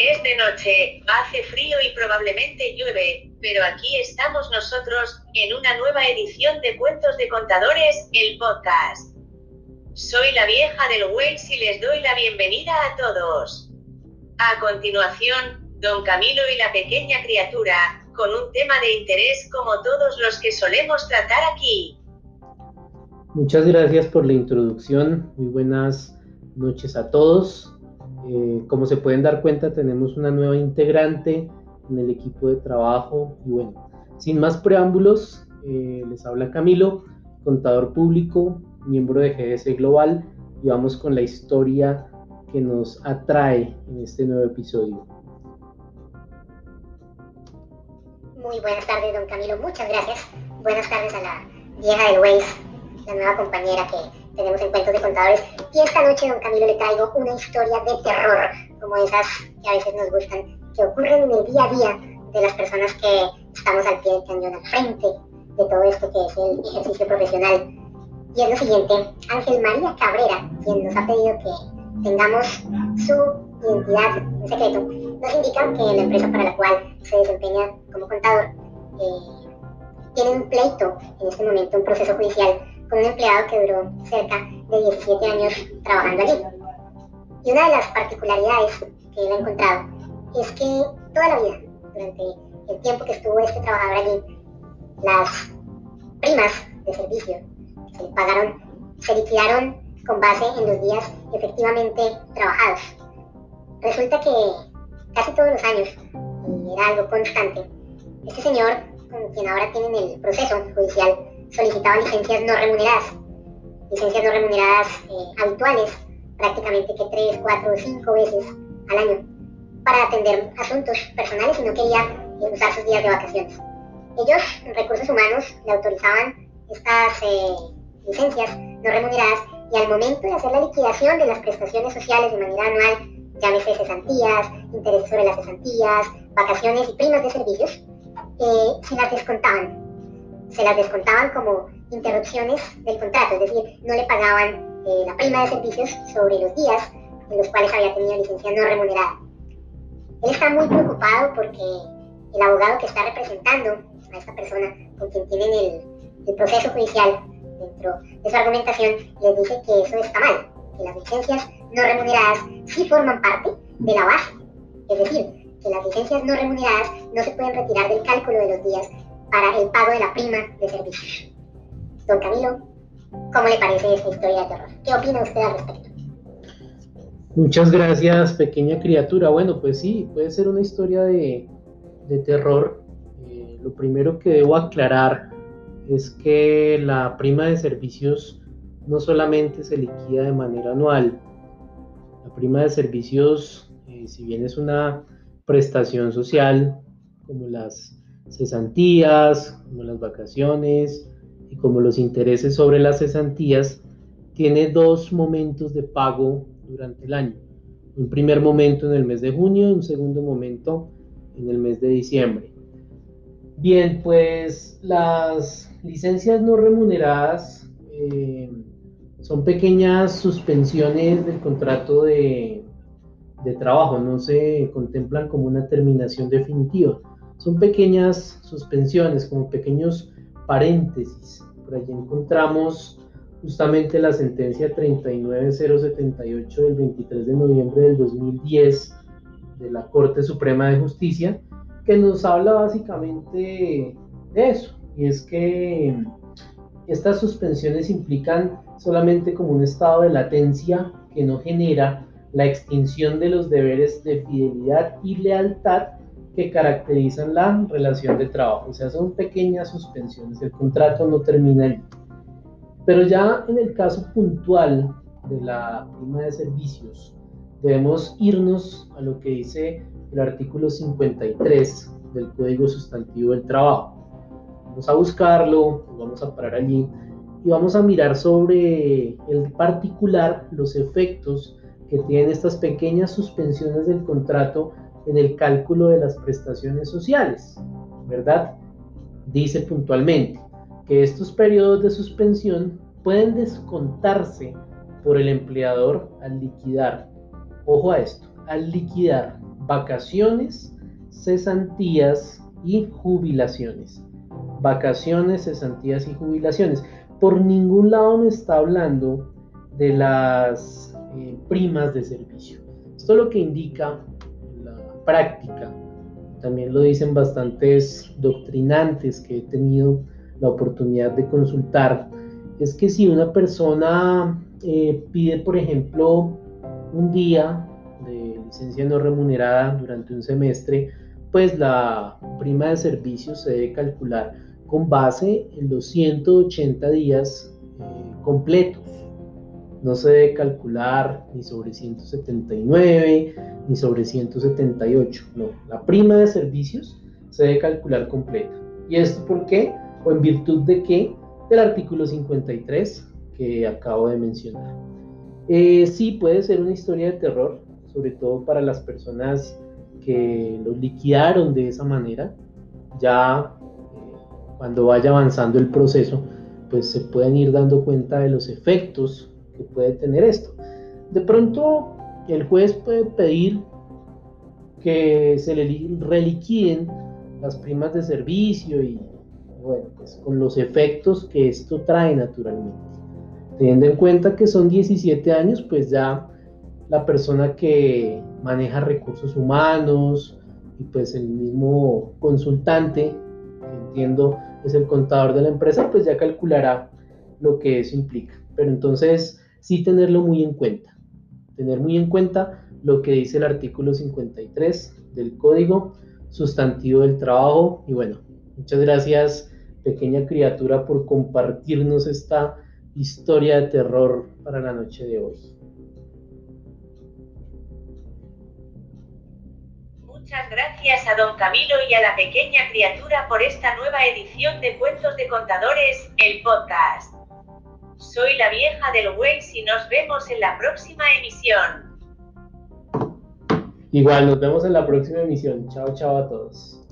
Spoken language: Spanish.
Es de noche, hace frío y probablemente llueve, pero aquí estamos nosotros, en una nueva edición de Cuentos de Contadores, el podcast. Soy la vieja del Wales y les doy la bienvenida a todos. A continuación, Don Camilo y la pequeña criatura, con un tema de interés como todos los que solemos tratar aquí. Muchas gracias por la introducción. Muy buenas noches a todos. Eh, como se pueden dar cuenta, tenemos una nueva integrante en el equipo de trabajo. Y bueno, sin más preámbulos, eh, les habla Camilo, contador público, miembro de GDC Global, y vamos con la historia que nos atrae en este nuevo episodio. Muy buenas tardes, don Camilo. Muchas gracias. Buenas tardes a la vieja del Waze la nueva compañera que tenemos en Cuentos de Contadores. Y esta noche, don Camilo, le traigo una historia de terror, como esas que a veces nos gustan, que ocurren en el día a día de las personas que estamos al pie del cañón, al frente de todo esto que es el ejercicio profesional. Y es lo siguiente, Ángel María Cabrera, quien nos ha pedido que tengamos su identidad en secreto, nos indica que la empresa para la cual se desempeña como contador eh, tiene un pleito en este momento, un proceso judicial con un empleado que duró cerca de 17 años trabajando allí. Y una de las particularidades que él ha encontrado es que toda la vida, durante el tiempo que estuvo este trabajador allí, las primas de servicio que se le pagaron se liquidaron con base en los días efectivamente trabajados. Resulta que casi todos los años, y era algo constante, este señor, con quien ahora tienen el proceso judicial, solicitaba licencias no remuneradas, licencias no remuneradas eh, habituales, prácticamente que tres, cuatro cinco veces al año, para atender asuntos personales y no quería eh, usar sus días de vacaciones. Ellos, recursos humanos, le autorizaban estas eh, licencias no remuneradas y al momento de hacer la liquidación de las prestaciones sociales de manera anual, llámese cesantías, intereses sobre las cesantías, vacaciones y primas de servicios, se las descontaban se las descontaban como interrupciones del contrato, es decir, no le pagaban eh, la prima de servicios sobre los días en los cuales había tenido licencia no remunerada. Él está muy preocupado porque el abogado que está representando a esta persona con quien tienen el, el proceso judicial dentro de su argumentación les dice que eso está mal, que las licencias no remuneradas sí forman parte de la base, es decir, que las licencias no remuneradas no se pueden retirar del cálculo de los días para el pago de la prima de servicios. Don Camilo, ¿cómo le parece esta historia de terror? ¿Qué opina usted al respecto? Muchas gracias, pequeña criatura. Bueno, pues sí, puede ser una historia de, de terror. Eh, lo primero que debo aclarar es que la prima de servicios no solamente se liquida de manera anual. La prima de servicios, eh, si bien es una prestación social, como las cesantías, como las vacaciones y como los intereses sobre las cesantías, tiene dos momentos de pago durante el año. Un primer momento en el mes de junio y un segundo momento en el mes de diciembre. Bien, pues las licencias no remuneradas eh, son pequeñas suspensiones del contrato de, de trabajo, no se contemplan como una terminación definitiva son pequeñas suspensiones, como pequeños paréntesis. Por allí encontramos justamente la sentencia 39078 del 23 de noviembre del 2010 de la Corte Suprema de Justicia, que nos habla básicamente de eso, y es que estas suspensiones implican solamente como un estado de latencia que no genera la extinción de los deberes de fidelidad y lealtad que caracterizan la relación de trabajo. O sea, son pequeñas suspensiones. El contrato no termina ahí. Pero ya en el caso puntual de la prima de servicios, debemos irnos a lo que dice el artículo 53 del Código Sustantivo del Trabajo. Vamos a buscarlo, vamos a parar allí y vamos a mirar sobre el particular los efectos que tienen estas pequeñas suspensiones del contrato en el cálculo de las prestaciones sociales, ¿verdad? Dice puntualmente que estos periodos de suspensión pueden descontarse por el empleador al liquidar, ojo a esto, al liquidar vacaciones, cesantías y jubilaciones. Vacaciones, cesantías y jubilaciones. Por ningún lado me está hablando de las eh, primas de servicio. Esto lo que indica práctica, también lo dicen bastantes doctrinantes que he tenido la oportunidad de consultar, es que si una persona eh, pide, por ejemplo, un día de licencia no remunerada durante un semestre, pues la prima de servicios se debe calcular con base en los 180 días eh, completos. No se debe calcular ni sobre 179 ni sobre 178. No, la prima de servicios se debe calcular completa. ¿Y esto por qué? O en virtud de qué? Del artículo 53 que acabo de mencionar. Eh, sí, puede ser una historia de terror, sobre todo para las personas que lo liquidaron de esa manera. Ya eh, cuando vaya avanzando el proceso, pues se pueden ir dando cuenta de los efectos que puede tener esto. De pronto, el juez puede pedir que se le reliquiden las primas de servicio y, bueno, pues con los efectos que esto trae naturalmente. Teniendo en cuenta que son 17 años, pues ya la persona que maneja recursos humanos y pues el mismo consultante, entiendo es el contador de la empresa, pues ya calculará lo que eso implica. Pero entonces sí tenerlo muy en cuenta, tener muy en cuenta lo que dice el artículo 53 del código sustantivo del trabajo y bueno, muchas gracias pequeña criatura por compartirnos esta historia de terror para la noche de hoy. Muchas gracias a don Camilo y a la pequeña criatura por esta nueva edición de Cuentos de Contadores, el podcast. Soy la vieja del Waze y nos vemos en la próxima emisión. Igual, nos vemos en la próxima emisión. Chao, chao a todos.